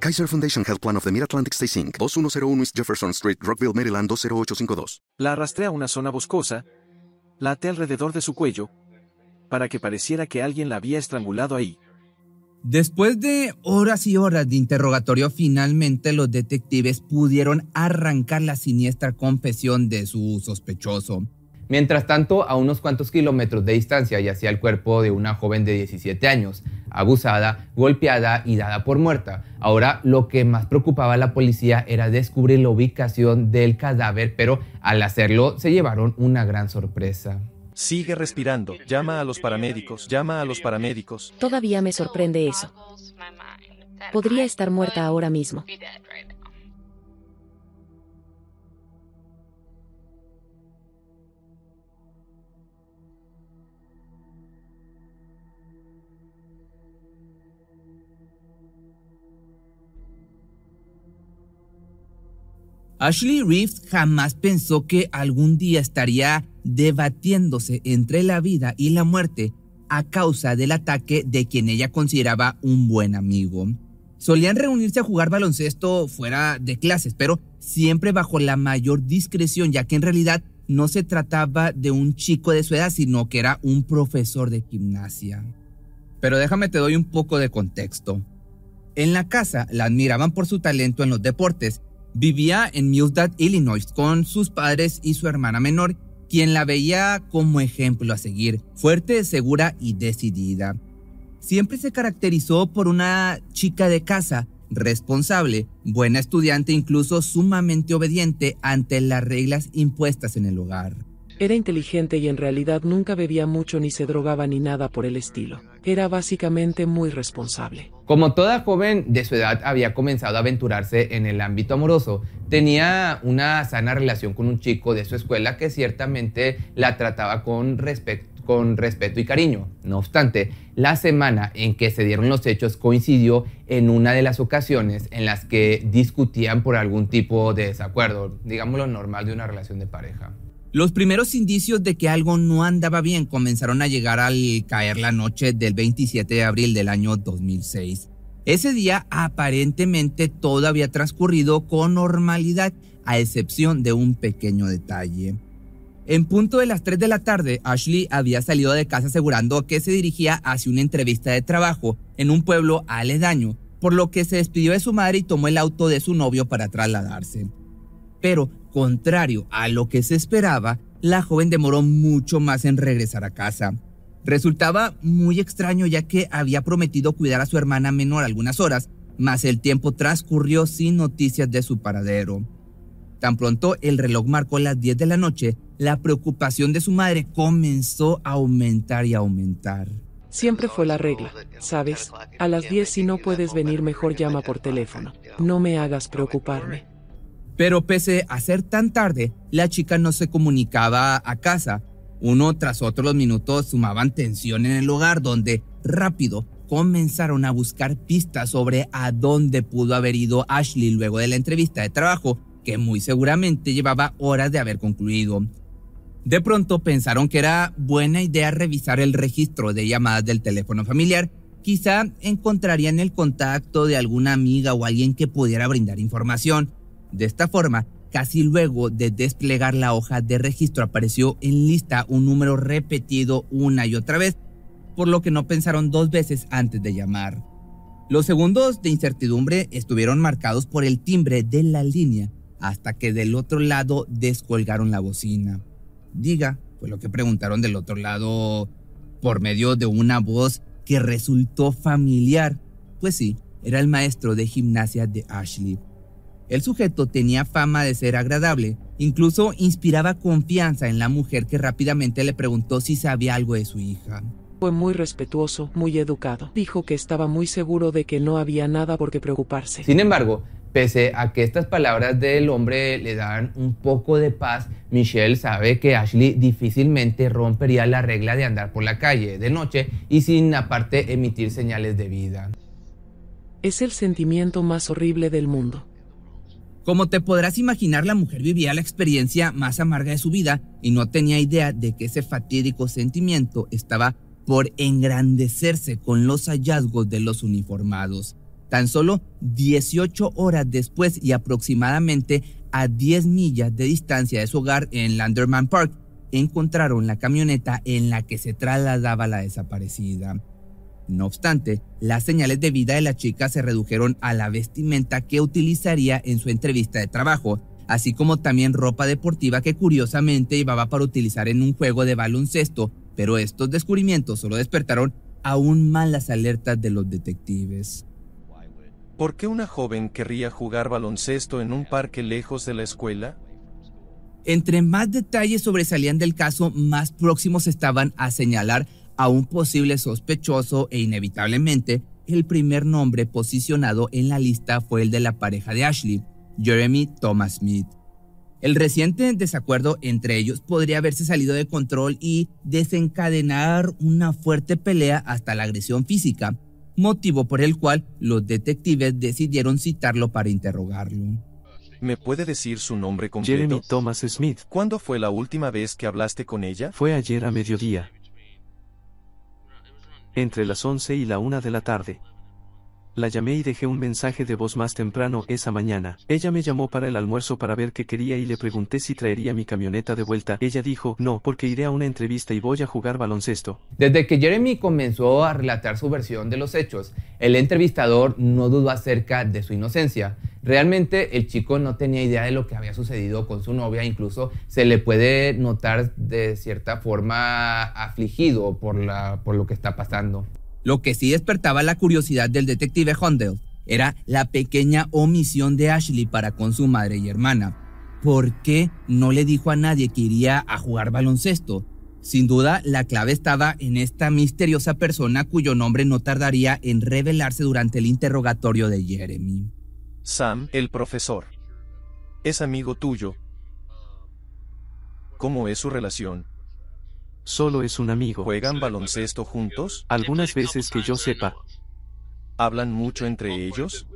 Kaiser Foundation Health Plan of the Mid-Atlantic Stay Inc., 2101 East Jefferson Street, Rockville, Maryland 20852. La arrastré a una zona boscosa, la até alrededor de su cuello, para que pareciera que alguien la había estrangulado ahí. Después de horas y horas de interrogatorio, finalmente los detectives pudieron arrancar la siniestra confesión de su sospechoso. Mientras tanto, a unos cuantos kilómetros de distancia yacía el cuerpo de una joven de 17 años, abusada, golpeada y dada por muerta. Ahora lo que más preocupaba a la policía era descubrir la ubicación del cadáver, pero al hacerlo se llevaron una gran sorpresa. Sigue respirando. Llama a los paramédicos. Llama a los paramédicos. Todavía me sorprende eso. Podría estar muerta ahora mismo. Ashley Reeves jamás pensó que algún día estaría debatiéndose entre la vida y la muerte a causa del ataque de quien ella consideraba un buen amigo. Solían reunirse a jugar baloncesto fuera de clases, pero siempre bajo la mayor discreción, ya que en realidad no se trataba de un chico de su edad, sino que era un profesor de gimnasia. Pero déjame te doy un poco de contexto. En la casa la admiraban por su talento en los deportes Vivía en Mildad, Illinois, con sus padres y su hermana menor, quien la veía como ejemplo a seguir, fuerte, segura y decidida. Siempre se caracterizó por una chica de casa, responsable, buena estudiante, incluso sumamente obediente ante las reglas impuestas en el hogar. Era inteligente y en realidad nunca bebía mucho ni se drogaba ni nada por el estilo. Era básicamente muy responsable. Como toda joven de su edad había comenzado a aventurarse en el ámbito amoroso, tenía una sana relación con un chico de su escuela que ciertamente la trataba con, respeto y cariño. No obstante, la semana en que se dieron los hechos coincidió en una de las ocasiones en las que discutían por algún tipo de desacuerdo, digámoslo normal de una relación de pareja. Los primeros indicios de que algo no andaba bien comenzaron a llegar al caer la noche del 27 de abril del año 2006. Ese día aparentemente todo había transcurrido con normalidad, a excepción de un pequeño detalle. En punto de las 3 de la tarde, Ashley había salido de casa asegurando que se dirigía hacia una entrevista de trabajo en un pueblo aledaño, por lo que se despidió de su madre y tomó el auto de su novio para trasladarse. Pero Contrario a lo que se esperaba, la joven demoró mucho más en regresar a casa. Resultaba muy extraño ya que había prometido cuidar a su hermana menor algunas horas, mas el tiempo transcurrió sin noticias de su paradero. Tan pronto el reloj marcó las 10 de la noche, la preocupación de su madre comenzó a aumentar y aumentar. Siempre fue la regla, ¿sabes? A las 10 si no puedes venir mejor llama por teléfono. No me hagas preocuparme. Pero pese a ser tan tarde, la chica no se comunicaba a casa. Uno tras otro los minutos sumaban tensión en el hogar donde rápido comenzaron a buscar pistas sobre a dónde pudo haber ido Ashley luego de la entrevista de trabajo, que muy seguramente llevaba horas de haber concluido. De pronto pensaron que era buena idea revisar el registro de llamadas del teléfono familiar. Quizá encontrarían el contacto de alguna amiga o alguien que pudiera brindar información. De esta forma, casi luego de desplegar la hoja de registro apareció en lista un número repetido una y otra vez, por lo que no pensaron dos veces antes de llamar. Los segundos de incertidumbre estuvieron marcados por el timbre de la línea hasta que del otro lado descolgaron la bocina. Diga, fue lo que preguntaron del otro lado por medio de una voz que resultó familiar. Pues sí, era el maestro de gimnasia de Ashley. El sujeto tenía fama de ser agradable, incluso inspiraba confianza en la mujer que rápidamente le preguntó si sabía algo de su hija. Fue muy respetuoso, muy educado. Dijo que estaba muy seguro de que no había nada por qué preocuparse. Sin embargo, Pese a que estas palabras del hombre le dan un poco de paz, Michelle sabe que Ashley difícilmente rompería la regla de andar por la calle de noche y sin aparte emitir señales de vida. Es el sentimiento más horrible del mundo. Como te podrás imaginar, la mujer vivía la experiencia más amarga de su vida y no tenía idea de que ese fatídico sentimiento estaba por engrandecerse con los hallazgos de los uniformados. Tan solo 18 horas después y aproximadamente a 10 millas de distancia de su hogar en Landerman Park, encontraron la camioneta en la que se trasladaba la desaparecida. No obstante, las señales de vida de la chica se redujeron a la vestimenta que utilizaría en su entrevista de trabajo, así como también ropa deportiva que curiosamente llevaba para utilizar en un juego de baloncesto pero estos descubrimientos solo despertaron aún más las alertas de los detectives. ¿Por qué una joven querría jugar baloncesto en un parque lejos de la escuela? Entre más detalles sobresalían del caso, más próximos estaban a señalar a un posible sospechoso e inevitablemente el primer nombre posicionado en la lista fue el de la pareja de Ashley, Jeremy Thomas Smith. El reciente desacuerdo entre ellos podría haberse salido de control y desencadenar una fuerte pelea hasta la agresión física, motivo por el cual los detectives decidieron citarlo para interrogarlo. ¿Me puede decir su nombre completo? Jeremy Thomas Smith. ¿Cuándo fue la última vez que hablaste con ella? Fue ayer a mediodía. Entre las 11 y la 1 de la tarde. La llamé y dejé un mensaje de voz más temprano esa mañana. Ella me llamó para el almuerzo para ver qué quería y le pregunté si traería mi camioneta de vuelta. Ella dijo, no, porque iré a una entrevista y voy a jugar baloncesto. Desde que Jeremy comenzó a relatar su versión de los hechos, el entrevistador no dudó acerca de su inocencia. Realmente el chico no tenía idea de lo que había sucedido con su novia, incluso se le puede notar de cierta forma afligido por, la, por lo que está pasando. Lo que sí despertaba la curiosidad del detective Hundell era la pequeña omisión de Ashley para con su madre y hermana. ¿Por qué no le dijo a nadie que iría a jugar baloncesto? Sin duda, la clave estaba en esta misteriosa persona cuyo nombre no tardaría en revelarse durante el interrogatorio de Jeremy. Sam, el profesor. Es amigo tuyo. ¿Cómo es su relación? Solo es un amigo. ¿Juegan baloncesto juntos? Algunas veces que yo sepa. ¿Hablan mucho entre ellos?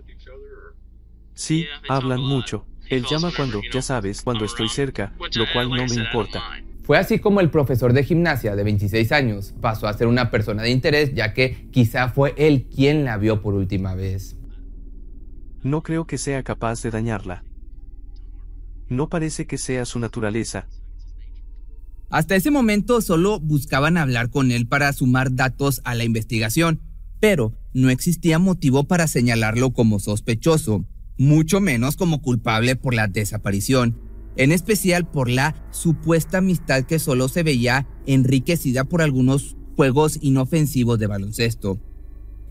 Sí, hablan mucho. Él llama cuando, ya sabes, cuando estoy cerca, lo cual no me importa. Fue así como el profesor de gimnasia de 26 años pasó a ser una persona de interés, ya que quizá fue él quien la vio por última vez. No creo que sea capaz de dañarla. No parece que sea su naturaleza, hasta ese momento solo buscaban hablar con él para sumar datos a la investigación, pero no existía motivo para señalarlo como sospechoso, mucho menos como culpable por la desaparición, en especial por la supuesta amistad que solo se veía enriquecida por algunos juegos inofensivos de baloncesto.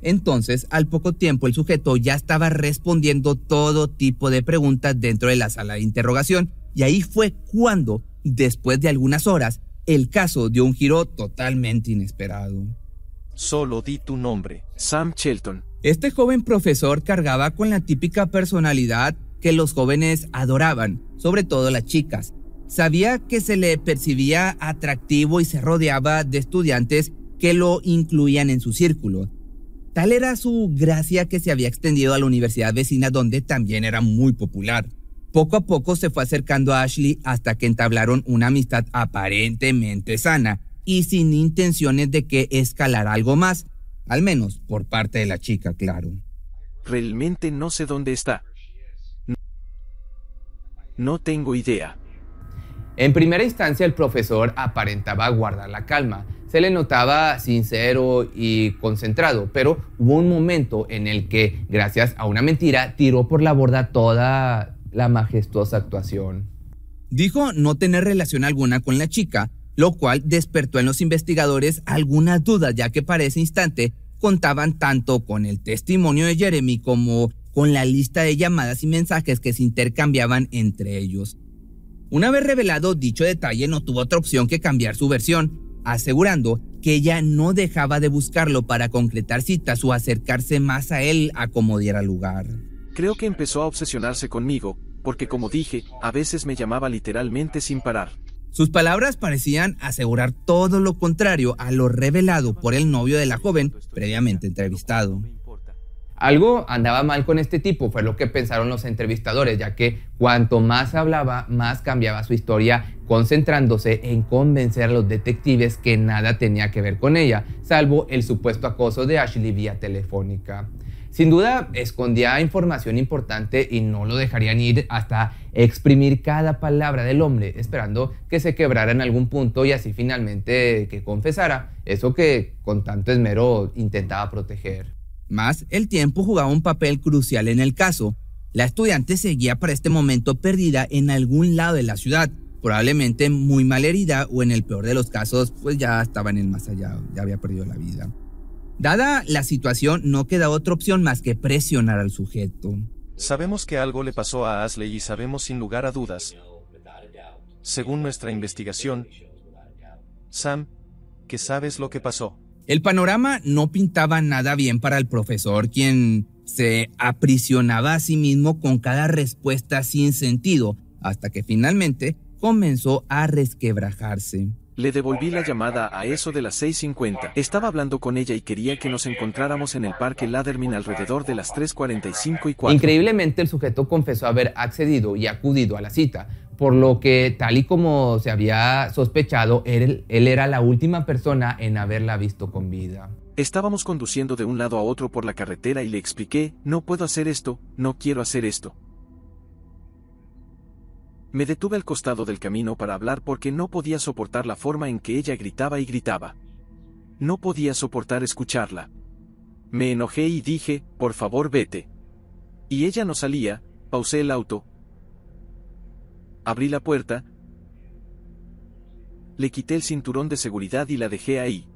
Entonces, al poco tiempo, el sujeto ya estaba respondiendo todo tipo de preguntas dentro de la sala de interrogación, y ahí fue cuando Después de algunas horas, el caso dio un giro totalmente inesperado. Solo di tu nombre. Sam Shelton. Este joven profesor cargaba con la típica personalidad que los jóvenes adoraban, sobre todo las chicas. Sabía que se le percibía atractivo y se rodeaba de estudiantes que lo incluían en su círculo. Tal era su gracia que se había extendido a la universidad vecina donde también era muy popular. Poco a poco se fue acercando a Ashley hasta que entablaron una amistad aparentemente sana y sin intenciones de que escalara algo más, al menos por parte de la chica, claro. Realmente no sé dónde está. No tengo idea. En primera instancia el profesor aparentaba guardar la calma. Se le notaba sincero y concentrado, pero hubo un momento en el que, gracias a una mentira, tiró por la borda toda, la majestuosa actuación. Dijo no tener relación alguna con la chica, lo cual despertó en los investigadores algunas dudas, ya que para ese instante contaban tanto con el testimonio de Jeremy como con la lista de llamadas y mensajes que se intercambiaban entre ellos. Una vez revelado dicho detalle, no tuvo otra opción que cambiar su versión, asegurando que ella no dejaba de buscarlo para concretar citas o acercarse más a él a como diera lugar. Creo que empezó a obsesionarse conmigo, porque como dije, a veces me llamaba literalmente sin parar. Sus palabras parecían asegurar todo lo contrario a lo revelado por el novio de la joven previamente entrevistado. Algo andaba mal con este tipo, fue lo que pensaron los entrevistadores, ya que cuanto más hablaba, más cambiaba su historia, concentrándose en convencer a los detectives que nada tenía que ver con ella, salvo el supuesto acoso de Ashley vía telefónica. Sin duda, escondía información importante y no lo dejarían ir hasta exprimir cada palabra del hombre, esperando que se quebrara en algún punto y así finalmente que confesara eso que con tanto esmero intentaba proteger. Más, el tiempo jugaba un papel crucial en el caso. La estudiante seguía para este momento perdida en algún lado de la ciudad, probablemente muy mal herida o en el peor de los casos, pues ya estaba en el más allá, ya había perdido la vida. Dada la situación, no queda otra opción más que presionar al sujeto. Sabemos que algo le pasó a Ashley y sabemos sin lugar a dudas, según nuestra investigación, Sam, que sabes lo que pasó. El panorama no pintaba nada bien para el profesor, quien se aprisionaba a sí mismo con cada respuesta sin sentido, hasta que finalmente comenzó a resquebrajarse. Le devolví la llamada a eso de las 6.50. Estaba hablando con ella y quería que nos encontráramos en el parque Ladermin alrededor de las 3.45 y 4. Increíblemente el sujeto confesó haber accedido y acudido a la cita, por lo que tal y como se había sospechado, él, él era la última persona en haberla visto con vida. Estábamos conduciendo de un lado a otro por la carretera y le expliqué, no puedo hacer esto, no quiero hacer esto. Me detuve al costado del camino para hablar porque no podía soportar la forma en que ella gritaba y gritaba. No podía soportar escucharla. Me enojé y dije, por favor vete. Y ella no salía, pausé el auto. Abrí la puerta. Le quité el cinturón de seguridad y la dejé ahí.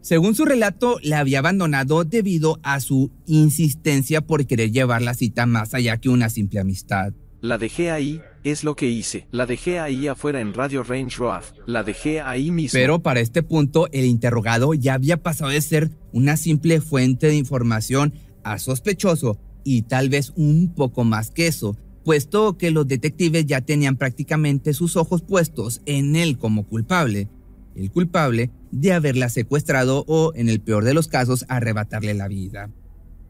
Según su relato, la había abandonado debido a su insistencia por querer llevar la cita más allá que una simple amistad. La dejé ahí, es lo que hice. La dejé ahí afuera en Radio Range Road. La dejé ahí mismo. Pero para este punto, el interrogado ya había pasado de ser una simple fuente de información a sospechoso y tal vez un poco más que eso, puesto que los detectives ya tenían prácticamente sus ojos puestos en él como culpable. El culpable de haberla secuestrado o, en el peor de los casos, arrebatarle la vida.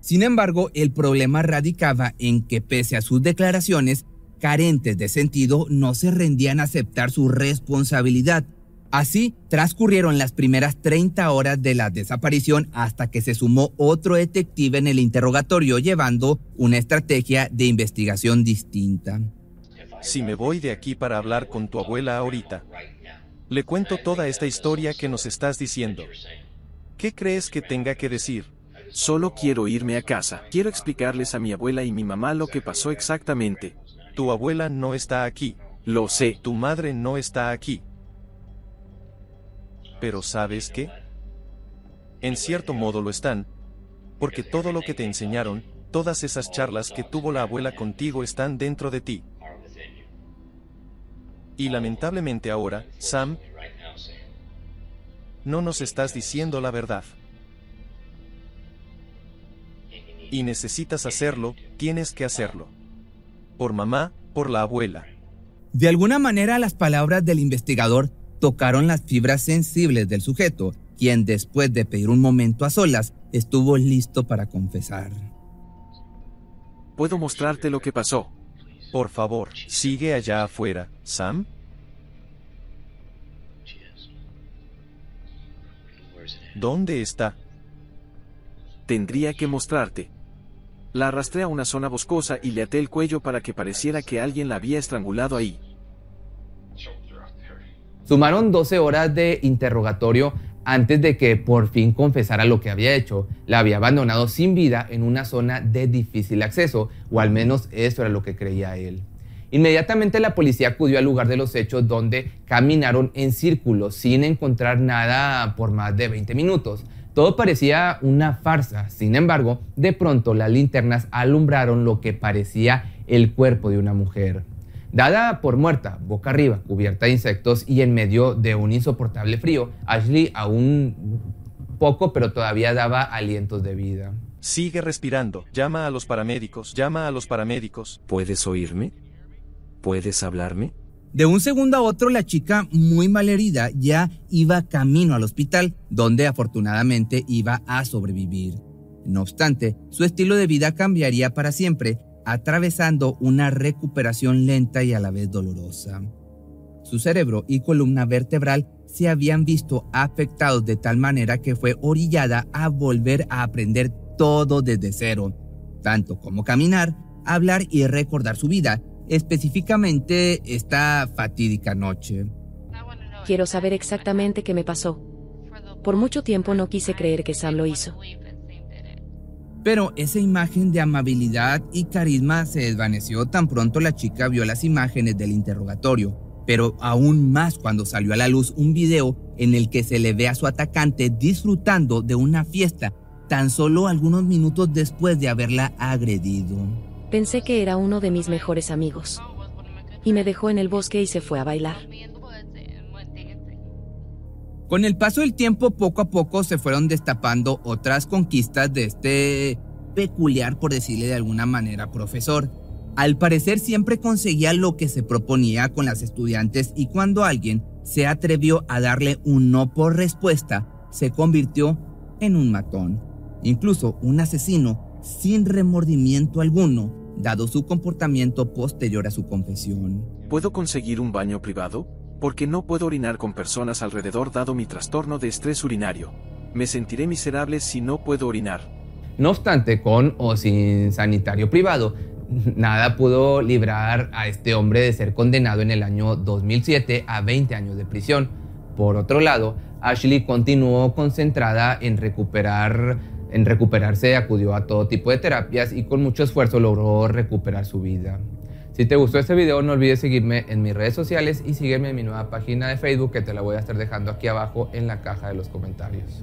Sin embargo, el problema radicaba en que pese a sus declaraciones carentes de sentido, no se rendían a aceptar su responsabilidad. Así transcurrieron las primeras 30 horas de la desaparición hasta que se sumó otro detective en el interrogatorio llevando una estrategia de investigación distinta. Si me voy de aquí para hablar con tu abuela ahorita, le cuento toda esta historia que nos estás diciendo. ¿Qué crees que tenga que decir? Solo quiero irme a casa. Quiero explicarles a mi abuela y mi mamá lo que pasó exactamente. Tu abuela no está aquí. Lo sé. Tu madre no está aquí. Pero ¿sabes qué? En cierto modo lo están. Porque todo lo que te enseñaron, todas esas charlas que tuvo la abuela contigo están dentro de ti. Y lamentablemente ahora, Sam, no nos estás diciendo la verdad. Y necesitas hacerlo, tienes que hacerlo. Por mamá, por la abuela. De alguna manera las palabras del investigador tocaron las fibras sensibles del sujeto, quien después de pedir un momento a solas, estuvo listo para confesar. Puedo mostrarte lo que pasó. Por favor, sigue allá afuera, Sam. ¿Dónde está? Tendría que mostrarte. La arrastré a una zona boscosa y le até el cuello para que pareciera que alguien la había estrangulado ahí. Sumaron 12 horas de interrogatorio antes de que por fin confesara lo que había hecho. La había abandonado sin vida en una zona de difícil acceso, o al menos eso era lo que creía él. Inmediatamente la policía acudió al lugar de los hechos donde caminaron en círculo sin encontrar nada por más de 20 minutos. Todo parecía una farsa, sin embargo, de pronto las linternas alumbraron lo que parecía el cuerpo de una mujer. Dada por muerta, boca arriba, cubierta de insectos y en medio de un insoportable frío, Ashley aún poco pero todavía daba alientos de vida. Sigue respirando. Llama a los paramédicos. Llama a los paramédicos. ¿Puedes oírme? ¿Puedes hablarme? De un segundo a otro, la chica, muy malherida, ya iba camino al hospital, donde afortunadamente iba a sobrevivir. No obstante, su estilo de vida cambiaría para siempre, atravesando una recuperación lenta y a la vez dolorosa. Su cerebro y columna vertebral se habían visto afectados de tal manera que fue orillada a volver a aprender todo desde cero, tanto como caminar, hablar y recordar su vida, específicamente esta fatídica noche. Quiero saber exactamente qué me pasó. Por mucho tiempo no quise creer que Sam lo hizo. Pero esa imagen de amabilidad y carisma se desvaneció tan pronto la chica vio las imágenes del interrogatorio, pero aún más cuando salió a la luz un video en el que se le ve a su atacante disfrutando de una fiesta tan solo algunos minutos después de haberla agredido. Pensé que era uno de mis mejores amigos. Y me dejó en el bosque y se fue a bailar. Con el paso del tiempo, poco a poco se fueron destapando otras conquistas de este peculiar, por decirle de alguna manera, profesor. Al parecer siempre conseguía lo que se proponía con las estudiantes y cuando alguien se atrevió a darle un no por respuesta, se convirtió en un matón, incluso un asesino sin remordimiento alguno, dado su comportamiento posterior a su confesión. ¿Puedo conseguir un baño privado? Porque no puedo orinar con personas alrededor dado mi trastorno de estrés urinario. Me sentiré miserable si no puedo orinar. No obstante, con o sin sanitario privado, nada pudo librar a este hombre de ser condenado en el año 2007 a 20 años de prisión. Por otro lado, Ashley continuó concentrada en recuperar en recuperarse, acudió a todo tipo de terapias y con mucho esfuerzo logró recuperar su vida. Si te gustó este video, no olvides seguirme en mis redes sociales y sígueme en mi nueva página de Facebook que te la voy a estar dejando aquí abajo en la caja de los comentarios.